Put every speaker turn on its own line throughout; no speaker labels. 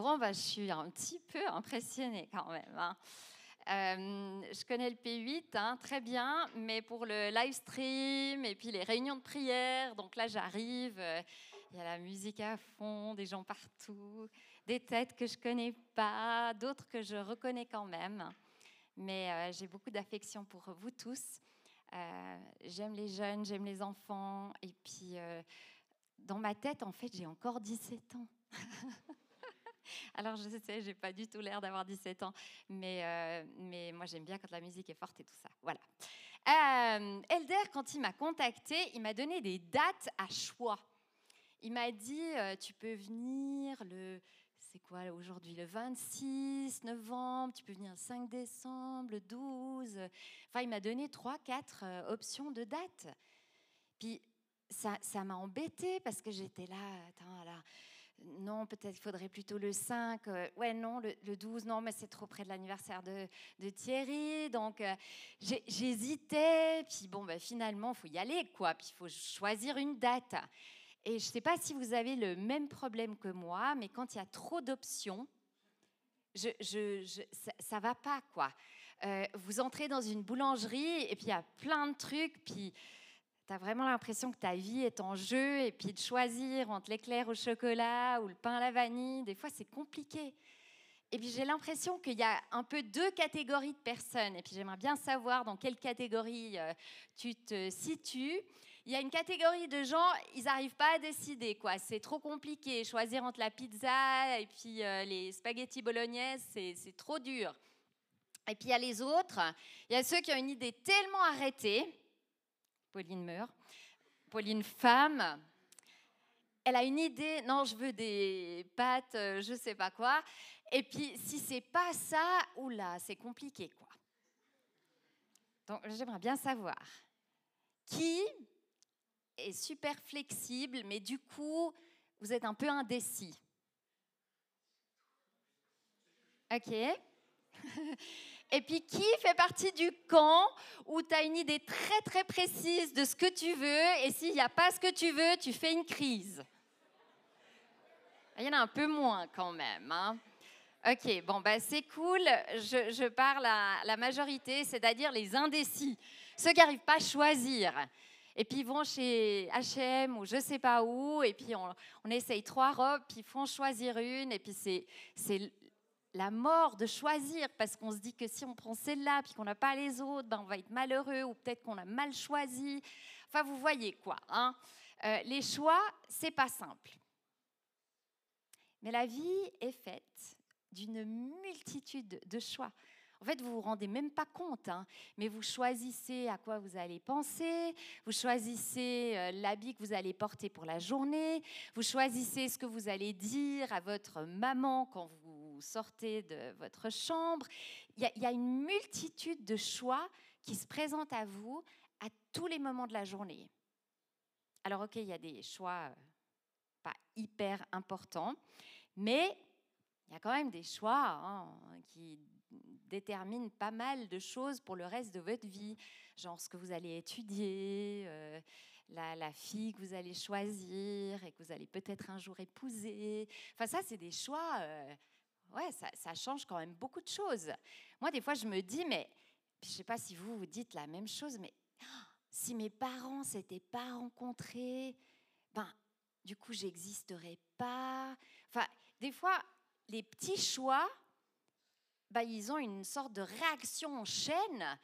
Bon, bah, je suis un petit peu impressionnée quand même. hein. Euh, je connais le P8 hein, très bien, mais pour le live stream et puis les réunions de prière, donc là j'arrive, euh, il y a la musique à fond, des gens partout, des têtes que je connais pas, d'autres que je reconnais quand même. Mais euh, j'ai beaucoup d'affection pour vous tous. J'aime les jeunes, j'aime les enfants, et puis dans ma tête, en fait, j'ai encore 17 ans. Alors je sais, j'ai pas du tout l'air d'avoir 17 ans, mais, euh, mais moi j'aime bien quand la musique est forte et tout ça. Voilà. Euh, Elder, quand il m'a contacté, il m'a donné des dates à choix. Il m'a dit, euh, tu peux venir le, c'est quoi aujourd'hui, le 26 novembre, tu peux venir le 5 décembre, le 12. Enfin, il m'a donné 3, 4 options de dates. Puis ça ça m'a embêtée parce que j'étais là, attends, là, non, peut-être il faudrait plutôt le 5. euh, ouais, non, le, le 12, non, mais c'est trop près de l'anniversaire de, de Thierry. Donc, euh, j'hésitais. Puis, bon, bah, finalement, il faut y aller, quoi. Puis, il faut choisir une date. Et je ne sais pas si vous avez le même problème que moi, mais quand il y a trop d'options, je- je- ça ne va pas, quoi. Euh, vous entrez dans une boulangerie et puis il y a plein de trucs, puis tu vraiment l'impression que ta vie est en jeu, et puis de choisir entre l'éclair au chocolat ou le pain à la vanille, des fois c'est compliqué. Et puis j'ai l'impression qu'il y a un peu deux catégories de personnes, et puis j'aimerais bien savoir dans quelle catégorie euh, tu te situes. Il y a une catégorie de gens, ils n'arrivent pas à décider, quoi. C'est trop compliqué. Choisir entre la pizza et puis euh, les spaghettis bolognaises, c'est trop dur. Et puis il y a les autres, il y a ceux qui ont une idée tellement arrêtée. Pauline meurt. Pauline femme. Elle a une idée, non, je veux des pâtes, euh, je sais pas quoi. Et puis, si c'est pas ça, oula, c'est compliqué, quoi. Donc, j'aimerais bien savoir qui est super flexible, mais du coup, vous êtes un peu indécis? Ok. Et puis, qui fait partie du camp où tu as une idée très très précise de ce que tu veux et s'il n'y a pas ce que tu veux, tu fais une crise Il y en a un peu moins quand même. hein. Ok, bon, bah, c'est cool. Je, parle à la majorité, c'est-à-dire les indécis, ceux qui n'arrivent pas à choisir. Et puis ils vont chez H&M ou je sais pas où, et puis on, on essaye trois robes, puis ils font choisir une, et puis c'est la mort de choisir parce qu'on se dit que si on prend celle-là puis qu'on n'a pas les autres, ben on va être malheureux ou peut-être qu'on a mal choisi. Enfin, vous voyez quoi. hein. Euh, les choix, c'est pas simple. Mais la vie est faite d'une multitude de choix. En fait, vous vous rendez même pas compte, hein, mais vous choisissez à quoi vous allez penser, vous choisissez euh, l'habit que vous allez porter pour la journée, vous choisissez ce que vous allez dire à votre maman quand vous sortez de votre chambre. Il y a, une multitude de choix qui se présentent à vous à tous les moments de la journée. Alors, ok, il y a des choix euh, pas hyper importants, mais il y a quand même des choix hein, qui déterminent pas mal de choses pour le reste de votre vie, genre ce que vous allez étudier, euh, la, la fille que vous allez choisir et que vous allez peut-être un jour épouser. Enfin, ça, c'est des choix, euh, ouais, ça, ça change quand même beaucoup de choses. Moi, des fois, je me dis, mais je ne sais pas si vous vous dites la même chose, mais ah, si mes parents s'étaient pas rencontrés, ben, du coup, j'existerais pas. Enfin, des fois, les petits choix, bah, ils ont une sorte de réaction en chaîne.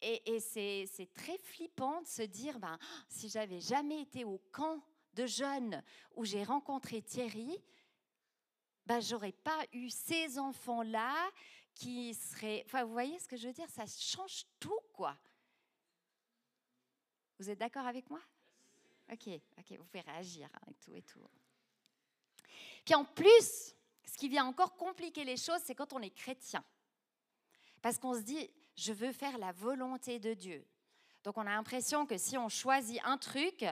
Et, et c'est très flippant de se dire, ben, si j'avais jamais été au camp de jeunes où j'ai rencontré Thierry, ben, j'aurais pas eu ces enfants-là qui seraient... Enfin, vous voyez ce que je veux dire? Ça change tout, quoi. Vous êtes d'accord avec moi? Ok, ok, vous pouvez réagir hein, et tout et tout. Puis en plus, ce qui vient encore compliquer les choses, c'est quand on est chrétien. Parce qu'on se dit, je veux faire la volonté de Dieu. Donc on a l'impression que si on choisit un truc,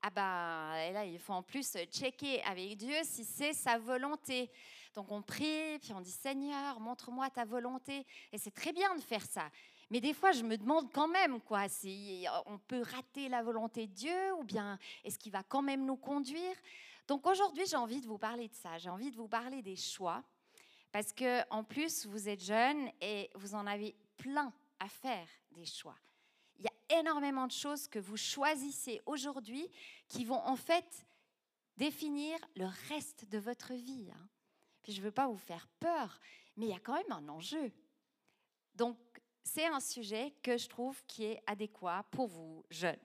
ah ben, et là, il faut en plus checker avec Dieu si c'est sa volonté. Donc on prie, puis on dit Seigneur, montre-moi ta volonté. Et c'est très bien de faire ça. Mais des fois, je me demande quand même, quoi, si on peut rater la volonté de Dieu ou bien est-ce qu'il va quand même nous conduire? Donc aujourd'hui, j'ai envie de vous parler de ça. J'ai envie de vous parler des choix. Parce que en plus, vous êtes jeune et vous en avez plein à faire des choix. Énormément de choses que vous choisissez aujourd'hui qui vont en fait définir le reste de votre vie. Hein. Puis je ne veux pas vous faire peur, mais il y a quand même un enjeu. Donc, c'est un sujet que je trouve qui est adéquat pour vous, jeunes.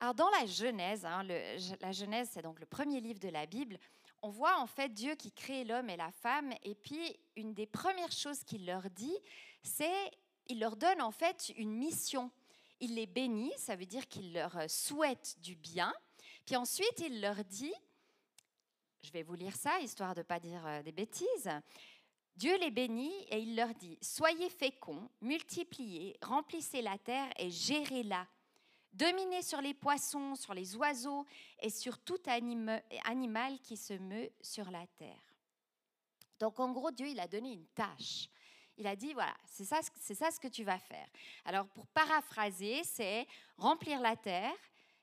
Alors, dans la Genèse, hein, la Genèse, c'est donc le premier livre de la Bible, on voit en fait Dieu qui crée l'homme et la femme, et puis une des premières choses qu'il leur dit, c'est il leur donne en fait une mission. Il les bénit, ça veut dire qu'il leur souhaite du bien, puis ensuite il leur dit, je vais vous lire ça, histoire de ne pas dire euh, des bêtises, Dieu les bénit et il leur dit, Soyez féconds, multipliez, remplissez la terre et gérez-la. Dominez sur les poissons, sur les oiseaux et sur tout animal qui se meut sur la terre. Donc en gros, Dieu, il a donné une tâche. Il a dit, voilà, c'est ça, c'est ça ce que tu vas faire. Alors pour paraphraser, c'est remplir la terre,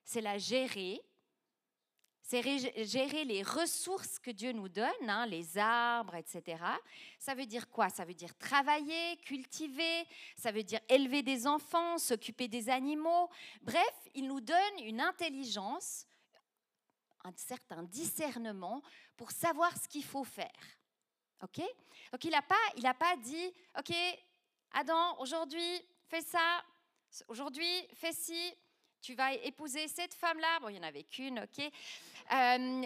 c'est la gérer, c'est gérer les ressources que Dieu nous donne, hein, les arbres, etc. Ça veut dire quoi? Ça veut dire travailler, cultiver, ça veut dire élever des enfants, s'occuper des animaux. Bref, il nous donne une intelligence, un certain discernement pour savoir ce qu'il faut faire. OK? Donc il n'a pas, pas dit, OK, Adam, aujourd'hui, fais ça, aujourd'hui, fais ci, tu vas épouser cette femme-là. Bon, il n'y en avait qu'une, ok. Euh,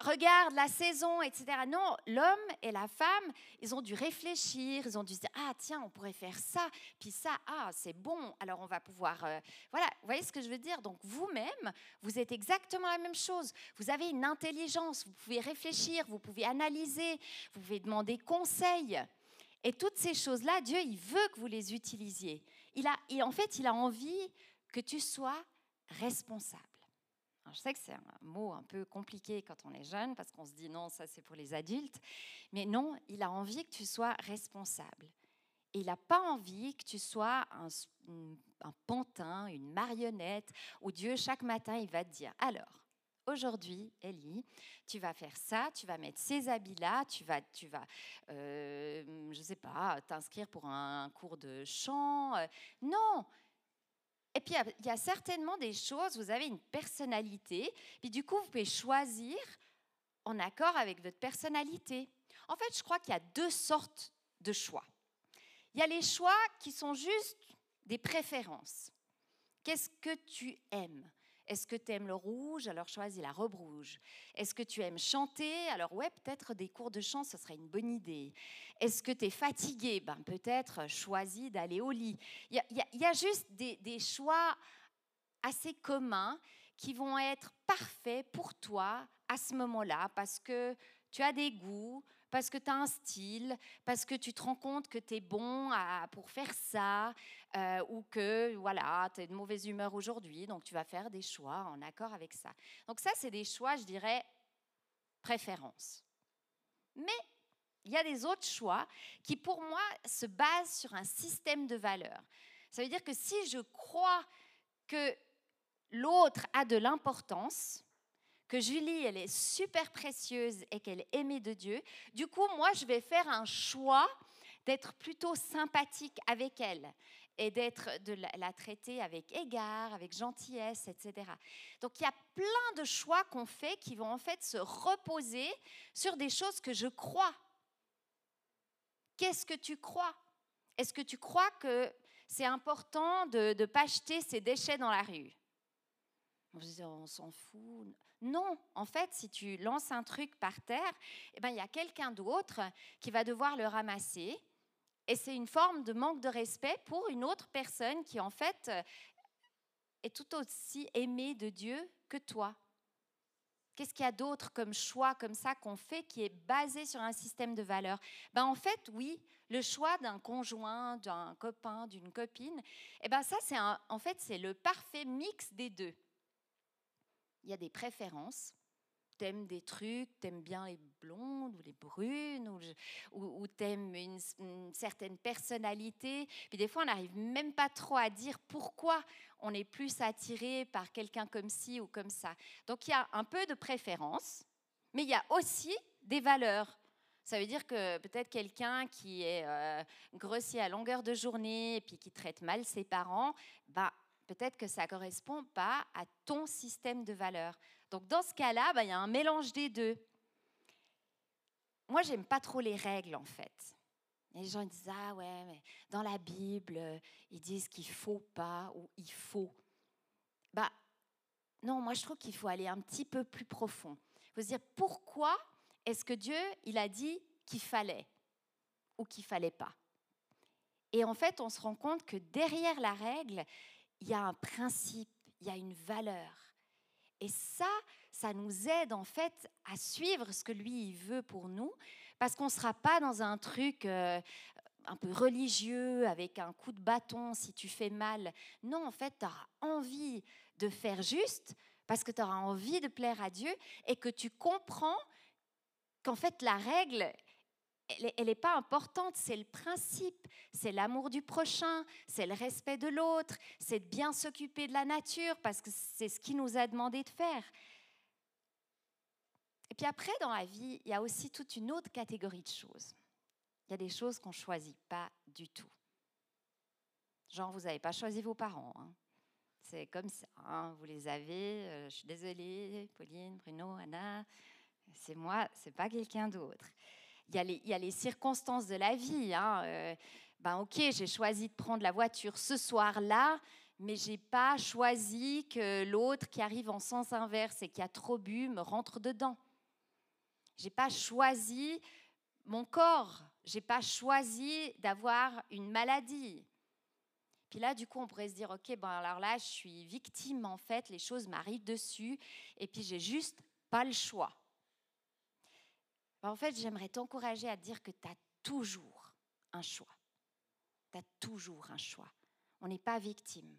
regarde la saison, etc. Non, l'homme et la femme, ils ont dû réfléchir, ils ont dû se dire, ah tiens, on pourrait faire ça, puis ça, ah c'est bon, alors on va pouvoir... Euh, voilà, vous voyez ce que je veux dire? Donc vous-même, vous êtes exactement la même chose. Vous avez une intelligence, vous pouvez réfléchir, vous pouvez analyser, vous pouvez demander conseil. Et toutes ces choses-là, Dieu, il veut que vous les utilisiez. Il a, et en fait, il a envie que tu sois responsable. Je sais que c'est un mot un peu compliqué quand on est jeune parce qu'on se dit non, ça c'est pour les adultes. Mais non, il a envie que tu sois responsable. Il n'a pas envie que tu sois un, pantin, une marionnette, où Dieu, chaque matin, il va te dire, alors, aujourd'hui, Ellie, tu vas faire ça, tu vas mettre ces habits-là, tu vas, tu vas euh, je ne sais pas, t'inscrire pour un cours de chant. Euh, non, et puis, il y a certainement des choses, vous avez une personnalité, puis du coup, vous pouvez choisir en accord avec votre personnalité. En fait, je crois qu'il y a deux sortes de choix. Il y a les choix qui sont juste des préférences. Qu'est-ce que tu aimes? Est-ce que tu aimes le rouge? Alors choisis la robe rouge. Est-ce que tu aimes chanter? Alors ouais, peut-être des cours de chant, ce serait une bonne idée. Est-ce que tu es fatigué? Ben peut-être choisis d'aller au lit. Il y, a, juste des, des choix assez communs qui vont être parfaits pour toi à ce moment-là parce que tu as des goûts, parce que tu as un style, parce que tu te rends compte que tu es bon pour faire ça, euh, ou que voilà, tu es de mauvaise humeur aujourd'hui, donc tu vas faire des choix en accord avec ça. Donc ça, c'est des choix, je dirais, préférences. Mais il y a des autres choix qui, pour moi, se basent sur un système de valeurs. Ça veut dire que si je crois que l'autre a de l'importance, que Julie, elle est super précieuse et qu'elle est aimée de Dieu, du coup, moi, je vais faire un choix d'être plutôt sympathique avec elle et d'être de la, traiter avec égard, avec gentillesse, etc. Donc il y a plein de choix qu'on fait qui vont en fait se reposer sur des choses que je crois. Qu'est-ce que tu crois? Est-ce que tu crois que c'est important de ne pas jeter ses déchets dans la rue? On s'en fout. Non, en fait, si tu lances un truc par terre, eh ben, il y a quelqu'un d'autre qui va devoir le ramasser. Et c'est une forme de manque de respect pour une autre personne qui, en fait, est tout aussi aimée de Dieu que toi. Qu'est-ce qu'il y a d'autre comme choix comme ça qu'on fait qui est basé sur un système de valeurs? Ben En fait, oui, le choix d'un conjoint, d'un copain, d'une copine, eh ben ça, c'est en fait, c'est le parfait mix des deux il y a des préférences. T'aimes des trucs, t'aimes bien les blondes ou les brunes, ou, ou, t'aimes une, certaine personnalité. Puis des fois, on n'arrive même pas trop à dire pourquoi on est plus attiré par quelqu'un comme ci ou comme ça. Donc il y a un peu de préférence, mais il y a aussi des valeurs. Ça veut dire que peut-être quelqu'un qui est euh, grossier à longueur de journée et puis qui traite mal ses parents, bah, peut-être que ça ne correspond pas à ton système de valeurs. Donc dans ce cas-là, bah, il y a un mélange des deux. Moi, j'aime pas trop les règles en fait. les gens disent ah ouais, mais dans la Bible, ils disent qu'il faut pas ou il faut. Bah non, moi je trouve qu'il faut aller un petit peu plus profond. Il faut se dire pourquoi est-ce que Dieu il a dit qu'il fallait ou qu'il fallait pas? Et en fait, on se rend compte que derrière la règle, il y a un principe, il y a une valeur. Et ça, ça nous aide en fait à suivre ce que lui il veut pour nous, parce qu'on ne sera pas dans un truc euh, un peu religieux avec un coup de bâton si tu fais mal. Non, en fait, tu auras envie de faire juste parce que tu auras envie de plaire à Dieu et que tu comprends qu'en fait la règle, elle n'est pas importante, c'est le principe, c'est l'amour du prochain, c'est le respect de l'autre, c'est de bien s'occuper de la nature parce que c'est ce qu'il nous a demandé de faire. Et puis après, dans la vie, il y a aussi toute une autre catégorie de choses. Il y a des choses qu'on ne choisit pas du tout. Genre, vous n'avez pas choisi vos parents. Hein. C'est comme ça. Hein. Vous les avez. Euh, je suis désolée, Pauline, Bruno, Anna. C'est moi, c'est pas quelqu'un d'autre il y, a les, circonstances de la vie. Hein. Euh, ben ok, j'ai choisi de prendre la voiture ce soir-là, mais j'ai pas choisi que l'autre qui arrive en sens inverse et qui a trop bu me rentre dedans. J'ai pas choisi mon corps. J'ai pas choisi d'avoir une maladie. Puis là, du coup, on pourrait se dire, ok, ben alors là, je suis victime en fait, les choses m'arrivent dessus, et puis j'ai juste pas le choix. Bah, en fait, j'aimerais t'encourager à dire que tu as toujours un choix. Tu as toujours un choix. On n'est pas victime.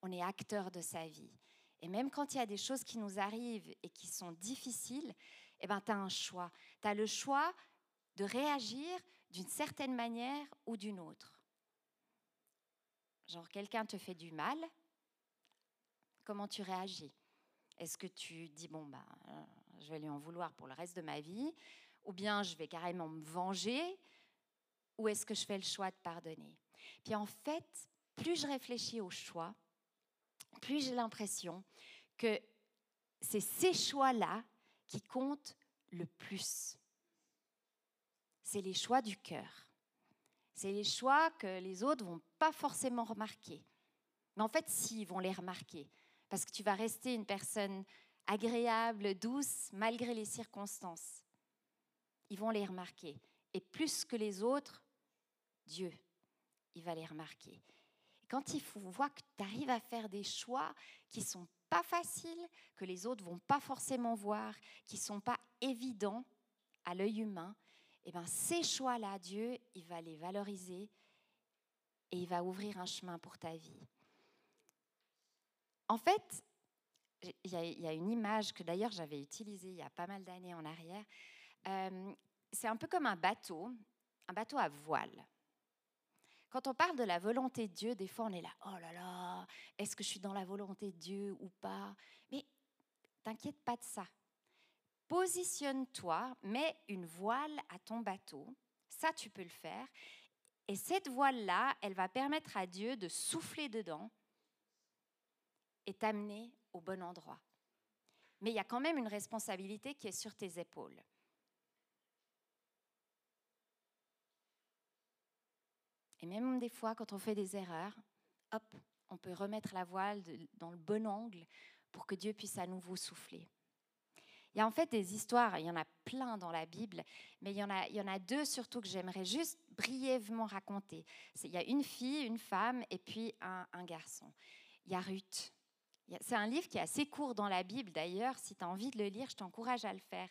On est acteur de sa vie. Et même quand il y a des choses qui nous arrivent et qui sont difficiles, eh ben, tu as un choix. Tu as le choix de réagir d'une certaine manière ou d'une autre. Genre, quelqu'un te fait du mal, comment tu réagis? Est-ce que tu dis, bon, bah, je vais lui en vouloir pour le reste de ma vie, ou bien je vais carrément me venger, ou est-ce que je fais le choix de pardonner? Puis en fait, plus je réfléchis au choix, plus j'ai l'impression que c'est ces choix-là qui comptent le plus. C'est les choix du cœur. C'est les choix que les autres vont pas forcément remarquer. Mais en fait, si, ils vont les remarquer. Parce que tu vas rester une personne agréable, douce, malgré les circonstances. Ils vont les remarquer. Et plus que les autres, Dieu, il va les remarquer. Et quand il voit que tu arrives à faire des choix qui sont pas faciles, que les autres vont pas forcément voir, qui sont pas évidents à l'œil humain, eh ben ces choix-là, Dieu, il va les valoriser et il va ouvrir un chemin pour ta vie. En fait, il y, a, une image que d'ailleurs j'avais utilisée il y a pas mal d'années en arrière. Euh, c'est un peu comme un bateau, un bateau à voile. Quand on parle de la volonté de Dieu, des fois on est là, oh là là, est-ce que je suis dans la volonté de Dieu ou pas? Mais t'inquiète pas de ça. Positionne-toi, mets une voile à ton bateau, ça tu peux le faire. Et cette voile-là, elle va permettre à Dieu de souffler dedans et t'amener au bon endroit. Mais il y a quand même une responsabilité qui est sur tes épaules. Et même des fois, quand on fait des erreurs, hop, on peut remettre la voile dans le bon angle pour que Dieu puisse à nouveau souffler. Il y a en fait des histoires, il y en a plein dans la Bible, mais il y en a, deux surtout que j'aimerais juste brièvement raconter. Il y a une fille, une femme et puis un, un garçon. Il y a Ruth. C'est un livre qui est assez court dans la Bible d'ailleurs. Si tu as envie de le lire, je t'encourage à le faire.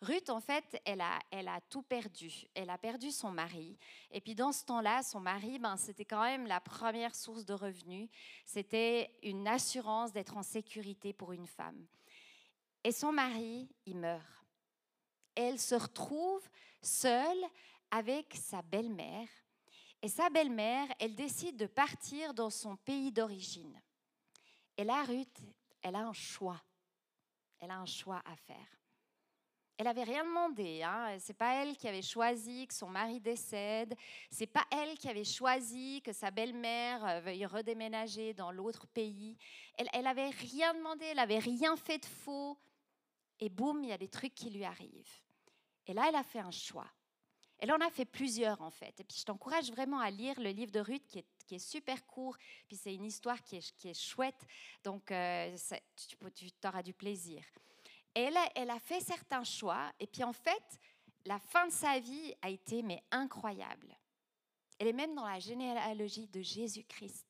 Ruth, en fait, elle a, tout perdu. Elle a perdu son mari. Et puis dans ce temps-là, son mari, ben, c'était quand même la première source de revenus. C'était une assurance d'être en sécurité pour une femme. Et son mari, il meurt. Elle se retrouve seule avec sa belle-mère. Et sa belle-mère, elle décide de partir dans son pays d'origine. Et là, Ruth, elle a un choix. Elle a un choix à faire. Elle avait rien demandé. Hein. C'est pas elle qui avait choisi que son mari décède. C'est pas elle qui avait choisi que sa belle-mère euh, veuille redéménager dans l'autre pays. Elle, elle rien demandé. Elle avait rien fait de faux. Et boum, il y a des trucs qui lui arrivent. Et là, elle a fait un choix. Elle en a fait plusieurs en fait. Et puis je t'encourage vraiment à lire le livre de Ruth qui est, super court. Puis c'est une histoire qui est, chouette. Donc euh, tu, tu auras du plaisir. Elle a, elle a fait certains choix. Et puis en fait, la fin de sa vie a été mais incroyable. Elle est même dans la généalogie de Jésus-Christ.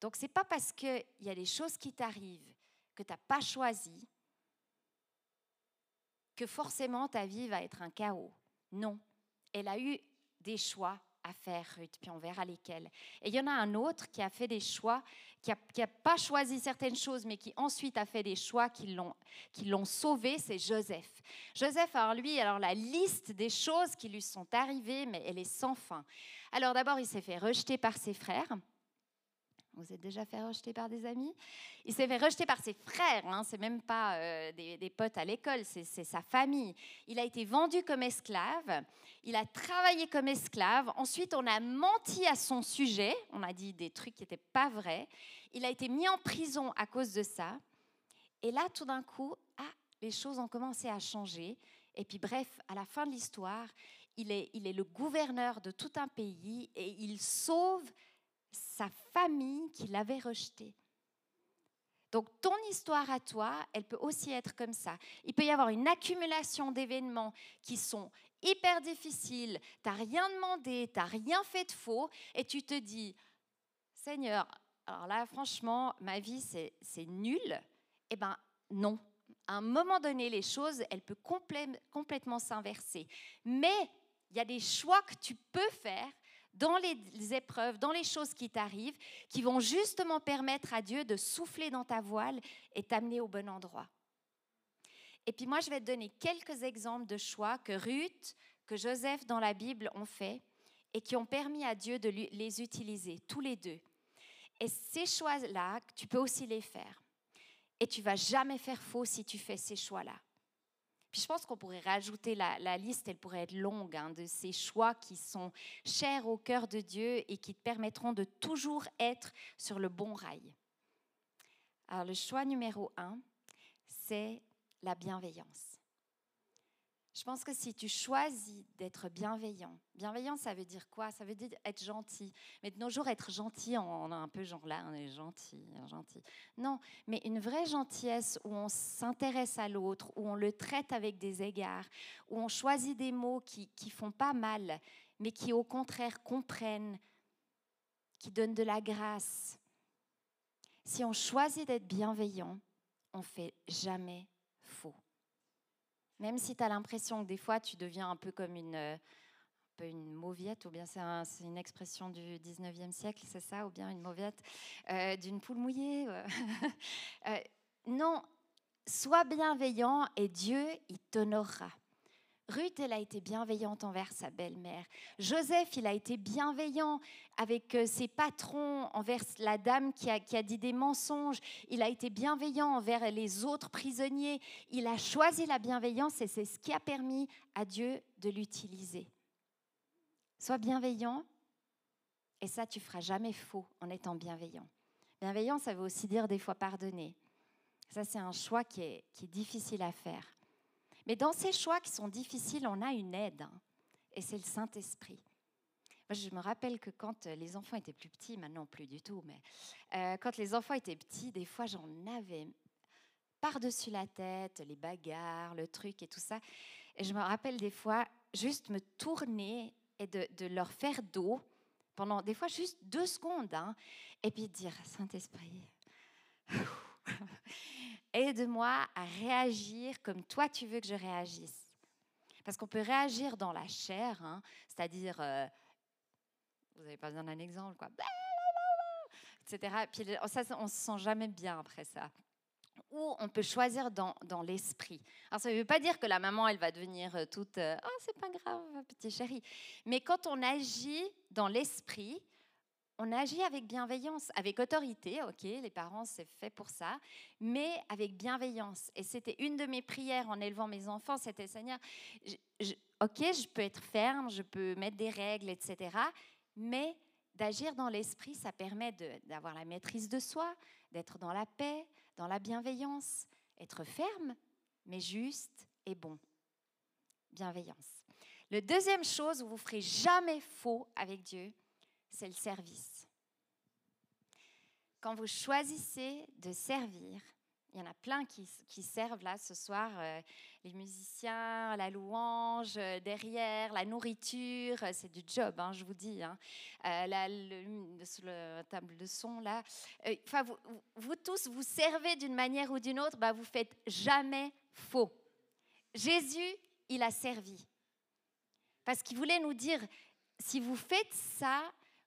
Donc c'est pas parce qu'il y a des choses qui t'arrivent que tu n'as pas choisi que forcément ta vie va être un chaos. Non, elle a eu des choix à faire, Ruth, puis on verra lesquels. Et il y en a un autre qui a fait des choix, qui n'a pas choisi certaines choses, mais qui ensuite a fait des choix qui l'ont, sauvé, c'est Joseph. Joseph, alors lui, alors la liste des choses qui lui sont arrivées, mais elle est sans fin. Alors d'abord, il s'est fait rejeter par ses frères. Vous êtes déjà fait rejeter par des amis. Il s'est fait rejeter par ses frères, hein, c'est même pas euh, des, potes à l'école, c'est sa famille. Il a été vendu comme esclave, il a travaillé comme esclave, ensuite on a menti à son sujet, on a dit des trucs qui n'étaient pas vrais, il a été mis en prison à cause de ça, et là tout d'un coup, ah, les choses ont commencé à changer, et puis bref, à la fin de l'histoire, il est, il est le gouverneur de tout un pays et il sauve sa famille qui l'avait rejeté. Donc ton histoire à toi, elle peut aussi être comme ça. Il peut y avoir une accumulation d'événements qui sont hyper difficiles, tu n'as rien demandé, tu n'as rien fait de faux, et tu te dis, Seigneur, alors là franchement, ma vie c'est nul. Eh bien non, à un moment donné, les choses, elles peuvent complètement s'inverser. Mais il y a des choix que tu peux faire dans les épreuves, dans les choses qui t'arrivent, qui vont justement permettre à Dieu de souffler dans ta voile et t'amener au bon endroit. Et puis moi, je vais te donner quelques exemples de choix que Ruth, que Joseph dans la Bible ont fait et qui ont permis à Dieu de les utiliser, tous les deux. Et ces choix-là, tu peux aussi les faire. Et tu vas jamais faire faux si tu fais ces choix-là. Puis je pense qu'on pourrait rajouter la, liste, elle pourrait être longue, hein, de ces choix qui sont chers au cœur de Dieu et qui te permettront de toujours être sur le bon rail. Alors le choix numéro un, c'est la bienveillance. Je pense que si tu choisis d'être bienveillant, bienveillant, ça veut dire quoi? Ça veut dire être gentil. Mais de nos jours, être gentil, on a un peu genre là, on est gentil, gentil. Non, mais une vraie gentillesse où on s'intéresse à l'autre, où on le traite avec des égards, où on choisit des mots qui ne font pas mal, mais qui au contraire comprennent, qui donnent de la grâce. Si on choisit d'être bienveillant, on fait jamais même si tu as l'impression que des fois tu deviens un peu comme une, euh, un peu une mauviette, ou bien c'est une expression du 19e siècle, c'est ça, ou bien une mauviette, euh, d'une poule mouillée. Euh, non, sois bienveillant et Dieu, il t'honorera. Ruth, elle a été bienveillante envers sa belle-mère. Joseph, il a été bienveillant avec euh, ses patrons, envers la dame qui a, dit des mensonges. Il a été bienveillant envers les autres prisonniers. Il a choisi la bienveillance et c'est ce qui a permis à Dieu de l'utiliser. Sois bienveillant et ça, tu feras jamais faux en étant bienveillant. Bienveillant, ça veut aussi dire des fois pardonner. Ça, c'est un choix qui est difficile à faire. Mais dans ces choix qui sont difficiles, on a une aide, hein, et c'est le Saint-Esprit. Moi, je me rappelle que quand euh, les enfants étaient plus petits, maintenant plus du tout, mais euh, quand les enfants étaient petits, des fois j'en avais par-dessus la tête, les bagarres, le truc et tout ça. Et je me rappelle des fois juste me tourner et de, leur faire dos pendant des fois juste deux secondes, hein, et puis dire Saint-Esprit, aide-moi à réagir comme toi tu veux que je réagisse. Parce qu'on peut réagir dans la chair, hein, c'est-à-dire, euh, vous n'avez pas besoin d'un exemple, quoi, etc. Puis ça, on se sent jamais bien après ça. Ou on peut choisir dans, dans l'esprit. Alors ça ne veut pas dire que la maman, elle va devenir euh, toute, euh, oh c'est pas grave, petit chéri. Mais quand on agit dans l'esprit, on agit avec bienveillance, avec autorité, ok, les parents, c'est fait pour ça, mais avec bienveillance. Et c'était une de mes prières en élevant mes enfants, c'était Seigneur, ok, je peux être ferme, je peux mettre des règles, etc., mais d'agir dans l'esprit, ça permet d'avoir la maîtrise de soi, d'être dans la paix, dans la bienveillance, être ferme, mais juste et bon. Bienveillance. Le deuxième chose où vous ferez jamais faux avec Dieu, c'est le service. Quand vous choisissez de servir, il y en a plein qui, servent là ce soir, euh, les musiciens, la louange, euh, derrière, la nourriture, euh, c'est du job, hein, je vous dis. Hein. la, le, table de son là. Enfin, vous, tous, vous servez d'une manière ou d'une autre, bah, vous faites jamais faux. Jésus, il a servi. Parce qu'il voulait nous dire, si vous faites ça,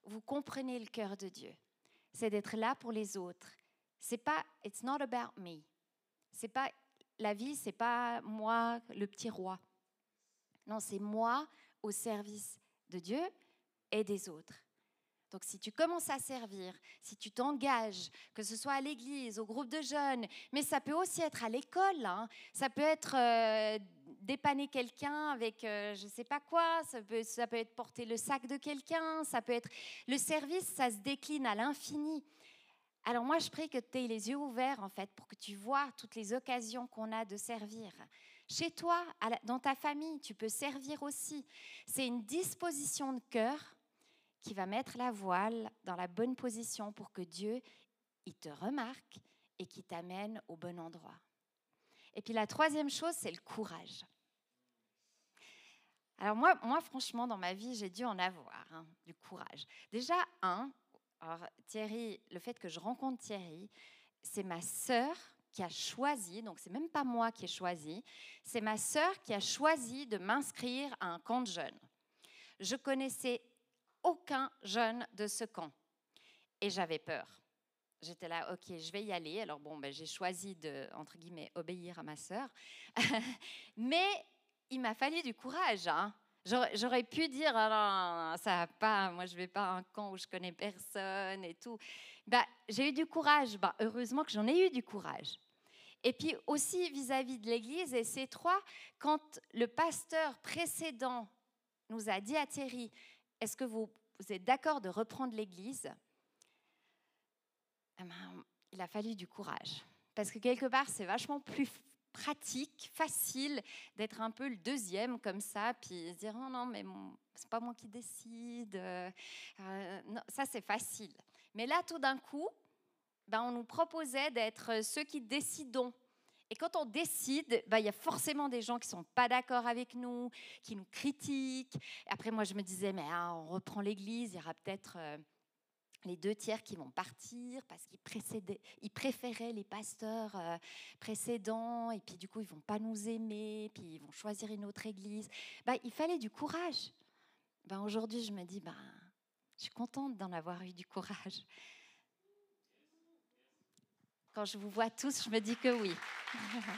vous comprenez le cœur de Dieu. C'est d'être là pour les autres. C'est pas it's not about me. C'est pas la vie, c'est pas moi le petit roi. Non, c'est moi au service de Dieu et des autres. Donc si tu commences à servir, si tu t'engages, que ce soit à l'église, au groupe de jeunes, mais ça peut aussi être à l'école, hein. ça peut être euh, dépanner quelqu'un avec euh, je ne sais pas quoi, ça peut, ça peut être porter le sac de quelqu'un, ça peut être... Le service, ça se décline à l'infini. Alors moi, je prie que tu aies les yeux ouverts, en fait, pour que tu vois toutes les occasions qu'on a de servir. Chez toi, dans ta famille, tu peux servir aussi. C'est une disposition de cœur qui va mettre la voile dans la bonne position pour que Dieu, il te remarque et qui t'amène au bon endroit. Et puis la troisième chose, c'est le courage. Alors moi, moi, franchement, dans ma vie, j'ai dû en avoir hein, du courage. Déjà, un, alors Thierry, le fait que je rencontre Thierry, c'est ma sœur qui a choisi, donc c'est même pas moi qui ai choisi, c'est ma sœur qui a choisi de m'inscrire à un camp de jeunes. Je connaissais aucun jeune de ce camp. Et j'avais peur. J'étais là, ok, je vais y aller. Alors bon, ben, j'ai choisi de, entre guillemets, obéir à ma sœur. Mais il m'a fallu du courage. Hein. J'aurais pu dire, ah ça va pas, moi je vais pas à un camp où je connais personne et tout. Bah, j'ai eu du courage. Bah, heureusement que j'en ai eu du courage. Et puis aussi vis-à-vis -vis de l'Église, et ces trois, quand le pasteur précédent nous a dit à Thierry, est-ce que vous, êtes d'accord de reprendre l'Église? ben, Il a fallu du courage. Parce que quelque part, c'est vachement plus pratique, facile d'être un peu le deuxième comme ça, puis se dire oh non, mais c'est pas moi qui décide. Euh, non, ça, c'est facile. Mais là, tout d'un coup, ben, on nous proposait d'être ceux qui décidons et quand on décide, bah, il y a forcément des gens qui ne sont pas d'accord avec nous, qui nous critiquent. après, moi, je me disais, mais hein, on reprend l'Église, il y aura peut-être euh, les deux tiers qui vont partir parce qu'ils préféraient les pasteurs euh, précédents, et puis du coup, ils vont pas nous aimer, puis ils vont choisir une autre Église. Bah, il fallait du courage. Bah, Aujourd'hui, je me dis, bah, je suis contente d'en avoir eu du courage. Quand je vous vois tous, je me dis que oui.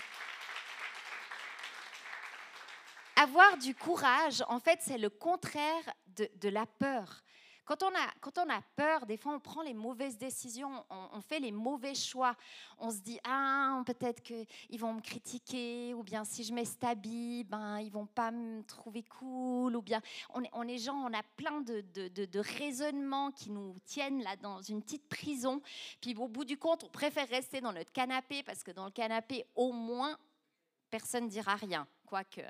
Avoir du courage, en fait, c'est le contraire de la peur. Quand on, a, quand on a peur, des fois, on prend les mauvaises décisions, on, fait les mauvais choix. On se dit, ah, peut-être qu'ils vont me critiquer, ou bien si je mets cet habit, ben, ils vont pas me trouver cool, ou bien on est, gens, on a plein de, de, de, raisonnements qui nous tiennent là dans une petite prison. Puis au bout du compte, on préfère rester dans notre canapé, parce que dans le canapé, au moins, personne ne dira rien, quoique.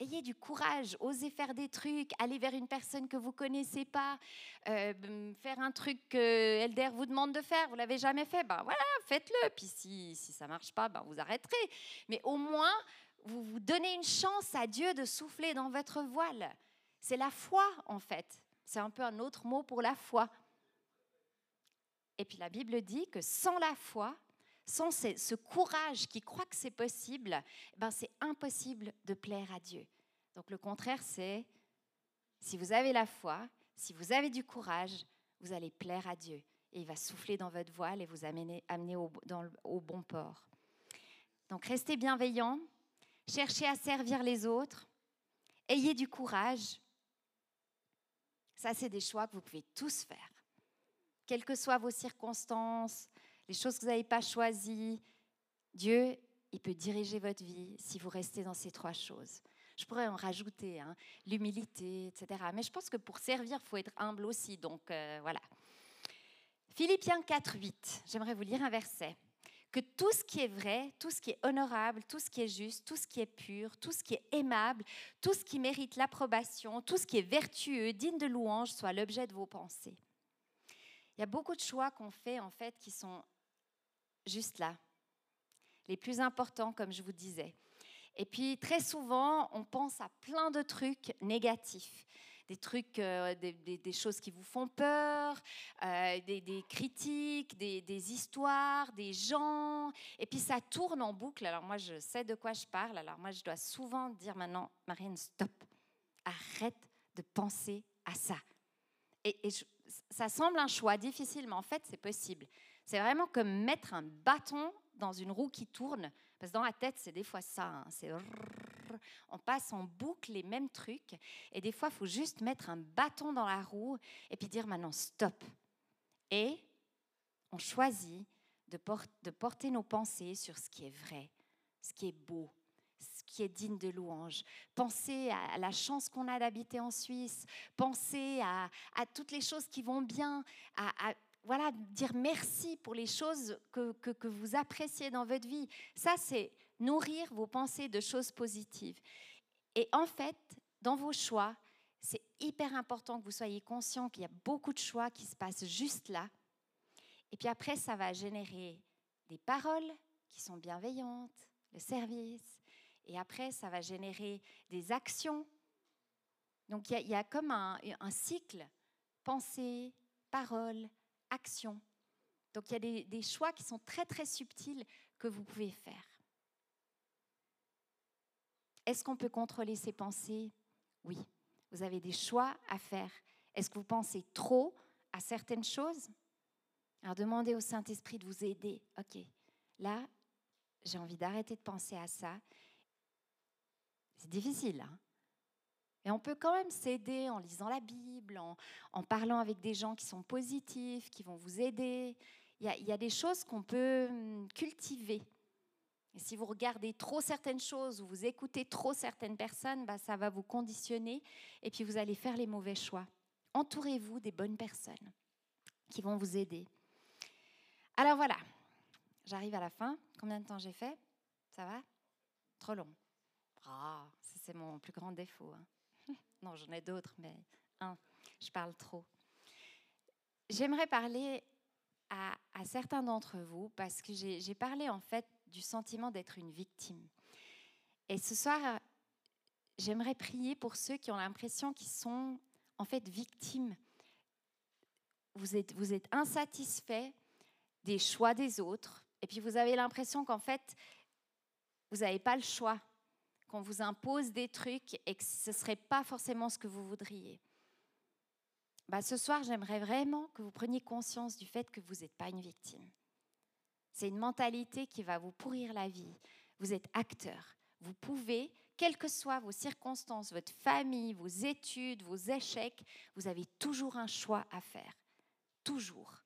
Ayez du courage, osez faire des trucs, aller vers une personne que vous connaissez pas, euh, faire un truc que Elder vous demande de faire, vous l'avez jamais fait, ben voilà, faites-le. Puis si, si ça marche pas, ben vous arrêterez. Mais au moins, vous vous donnez une chance à Dieu de souffler dans votre voile. C'est la foi, en fait. C'est un peu un autre mot pour la foi. Et puis la Bible dit que sans la foi, sans ce courage qui croit que c'est possible, ben c'est impossible de plaire à Dieu. Donc le contraire, c'est si vous avez la foi, si vous avez du courage, vous allez plaire à Dieu. Et il va souffler dans votre voile et vous amener, amener au, au bon port. Donc restez bienveillants, cherchez à servir les autres, ayez du courage. Ça, c'est des choix que vous pouvez tous faire. quelles que soient vos circonstances, les choses que vous n'avez pas choisies, Dieu, il peut diriger votre vie si vous restez dans ces trois choses. Je pourrais en rajouter, hein, l'humilité, etc. Mais je pense que pour servir, il faut être humble aussi. Donc euh, voilà. Philippiens 4, 8. J'aimerais vous lire un verset. Que tout ce qui est vrai, tout ce qui est honorable, tout ce qui est juste, tout ce qui est pur, tout ce qui est aimable, tout ce qui mérite l'approbation, tout ce qui est vertueux, digne de louange, soit l'objet de vos pensées. Il y a beaucoup de choix qu'on fait en fait qui sont juste là, les plus importants comme je vous disais. Et puis très souvent, on pense à plein de trucs négatifs. Des trucs, euh, des, choses qui vous font peur, euh, des, critiques, des, histoires, des gens. Et puis ça tourne en boucle. Alors moi, je sais de quoi je parle. Alors moi, je dois souvent dire maintenant, Marine, stop. Arrête de penser à ça. Et, ça semble un choix difficile, mais en fait, c'est possible. C'est vraiment comme mettre un bâton dans une roue qui tourne. Parce que dans la tête, c'est des fois ça. Hein, on passe en boucle les mêmes trucs. Et des fois, il faut juste mettre un bâton dans la roue et puis dire maintenant stop. Et on choisit de, porter nos pensées sur ce qui est vrai, ce qui est beau, ce qui est digne de louange. Pensez à la chance qu'on a d'habiter en Suisse. Pensez à, toutes les choses qui vont bien, à voilà, dire merci pour les choses que, que, vous appréciez dans votre vie. Ça, c'est nourrir vos pensées de choses positives. Et en fait, dans vos choix, c'est hyper important que vous soyez conscient qu'il y a beaucoup de choix qui se passent juste là. Et puis après, ça va générer des paroles qui sont bienveillantes, le service. Et après, ça va générer des actions. Donc il y, a comme un, un cycle pensée, parole, action. Donc il y a des, choix qui sont très très subtils que vous pouvez faire. Est-ce qu'on peut contrôler ses pensées? Oui. Vous avez des choix à faire. Est-ce que vous pensez trop à certaines choses? Alors demandez au Saint-Esprit de vous aider. Ok, là, j'ai envie d'arrêter de penser à ça. C'est difficile. Hein? Et on peut quand même s'aider en lisant la Bible, en, parlant avec des gens qui sont positifs, qui vont vous aider. Il y a, des choses qu'on peut hum, cultiver. Et si vous regardez trop certaines choses ou vous écoutez trop certaines personnes, bah, ça va vous conditionner et puis vous allez faire les mauvais choix. Entourez-vous des bonnes personnes qui vont vous aider. Alors voilà, j'arrive à la fin. Combien de temps j'ai fait? Ça va? Trop long. Ah, c'est mon plus grand défaut. Hein. Non, j'en ai d'autres, mais un, je parle trop. J'aimerais parler à, certains d'entre vous parce que j'ai parlé en fait du sentiment d'être une victime. Et ce soir, j'aimerais prier pour ceux qui ont l'impression qu'ils sont en fait victimes. Vous êtes, vous êtes insatisfait des choix des autres et puis vous avez l'impression qu'en fait, vous n'avez pas le choix qu'on vous impose des trucs et que ce ne serait pas forcément ce que vous voudriez. Bah, ce soir, j'aimerais vraiment que vous preniez conscience du fait que vous n'êtes pas une victime. C'est une mentalité qui va vous pourrir la vie. Vous êtes acteur. Vous pouvez, quelles que soient vos circonstances, votre famille, vos études, vos échecs, vous avez toujours un choix à faire. Toujours.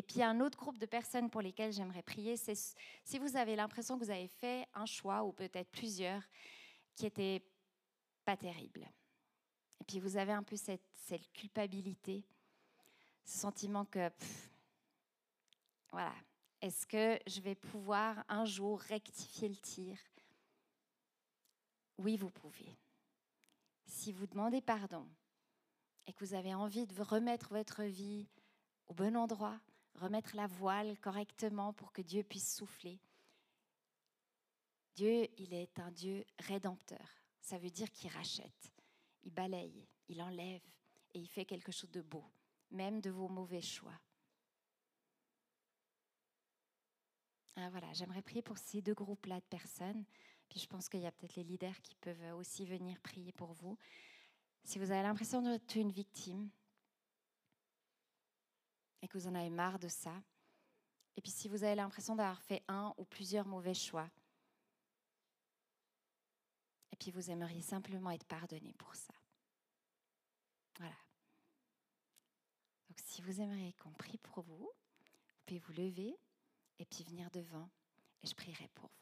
Et puis, un autre groupe de personnes pour lesquelles j'aimerais prier, c'est si vous avez l'impression que vous avez fait un choix, ou peut-être plusieurs, qui n'étaient pas terribles. Et puis, vous avez un peu cette culpabilité, ce sentiment que, voilà, est-ce que je vais pouvoir un jour rectifier le tir? Oui, vous pouvez. Si vous demandez pardon et que vous avez envie de remettre votre vie au bon endroit, remettre la voile correctement pour que Dieu puisse souffler. Dieu, il est un Dieu rédempteur. Ça veut dire qu'il rachète, il balaye, il enlève et il fait quelque chose de beau, même de vos mauvais choix. Ah, voilà, j'aimerais prier pour ces deux groupes-là de personnes. Puis je pense qu'il y a peut-être les leaders qui peuvent aussi venir prier pour vous. Si vous avez l'impression d'être une victime, et que vous en avez marre de ça. Et puis si vous avez l'impression d'avoir fait un ou plusieurs mauvais choix, et puis vous aimeriez simplement être pardonné pour ça. Voilà. si vous aimeriez qu'on prie pour vous, vous pouvez vous lever et puis venir devant et je prierai pour vous.